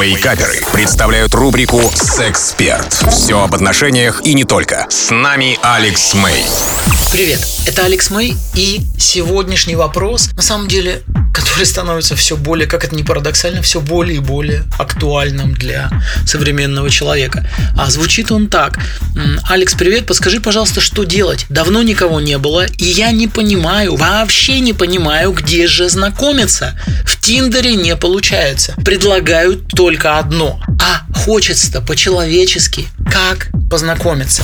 Вейкаперы представляют рубрику «Сексперт». Все об отношениях и не только. С нами Алекс Мэй. Привет, это Алекс Мэй, и сегодняшний вопрос, на самом деле, который становится все более, как это не парадоксально, все более и более актуальным для современного человека. А звучит он так. Алекс, привет, подскажи, пожалуйста, что делать? Давно никого не было, и я не понимаю, вообще не понимаю, где же знакомиться. В Тиндере не получается. Предлагают только одно. А хочется-то по-человечески. Как познакомиться?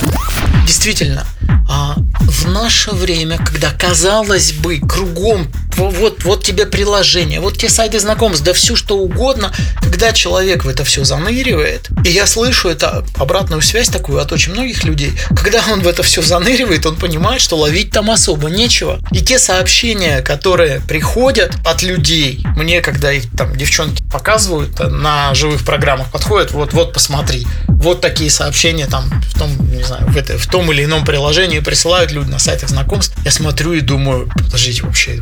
Действительно, а в наше время, когда казалось бы кругом вот, вот тебе приложение, вот те сайты знакомств, да все что угодно, когда человек в это все заныривает, и я слышу это обратную связь такую от очень многих людей, когда он в это все заныривает, он понимает, что ловить там особо нечего. И те сообщения, которые приходят от людей, мне, когда их там девчонки показывают на живых программах, подходят, вот, вот посмотри, вот такие сообщения там в том, не знаю, в, это, в том или ином приложении присылают люди на сайтах знакомств. Я смотрю и думаю, подождите, вообще,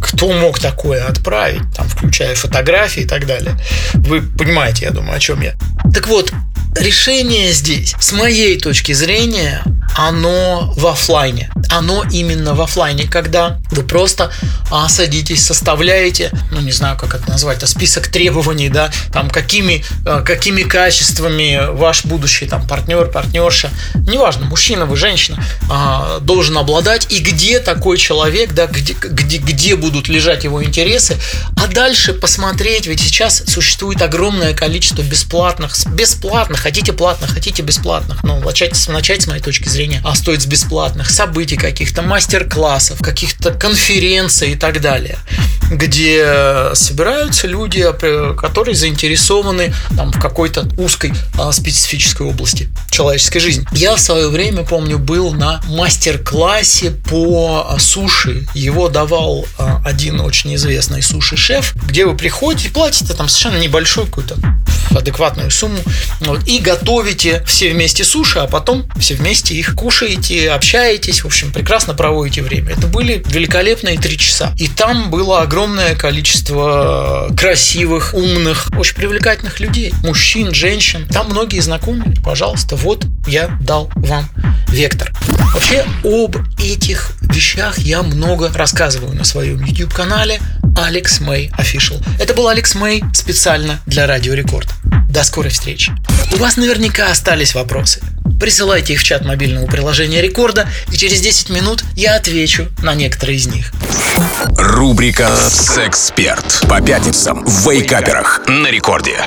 кто мог такое отправить, там, включая фотографии и так далее. Вы понимаете, я думаю, о чем я. Так вот, решение здесь, с моей точки зрения, оно в офлайне. Оно именно в офлайне, когда вы просто а, садитесь, составляете, ну не знаю, как это назвать, это список требований, да, там какими, а, какими качествами ваш будущий там партнер, партнерша, неважно, мужчина вы, женщина, а, должен обладать и где такой человек, да, где, где, где будут лежать его интересы, а дальше посмотреть, ведь сейчас существует огромное количество бесплатных, бесплатных, хотите платных, хотите бесплатных, ну, начать, начать с моей точки зрения а стоит с бесплатных событий, каких-то мастер-классов, каких-то конференций и так далее, где собираются люди, которые заинтересованы там, в какой-то узкой а, специфической области человеческой жизни. Я в свое время, помню, был на мастер-классе по а, суши. Его давал а, один очень известный суши-шеф, где вы приходите, платите там совершенно небольшую какую-то адекватную сумму вот, и готовите все вместе суши, а потом все вместе их кушаете, общаетесь, в общем, прекрасно проводите время. Это были великолепные три часа. И там было огромное количество красивых, умных, очень привлекательных людей. Мужчин, женщин. Там многие знакомые. Пожалуйста, вот я дал вам вектор. Вообще об этих вещах я много рассказываю на своем YouTube-канале Алекс Мэй Official. Это был Алекс Мэй специально для Радио Рекорд. До скорой встречи. У вас наверняка остались вопросы. Присылайте их в чат мобильного приложения Рекорда, и через 10 минут я отвечу на некоторые из них. Рубрика «Сексперт» по пятницам в Вейкаперах на Рекорде.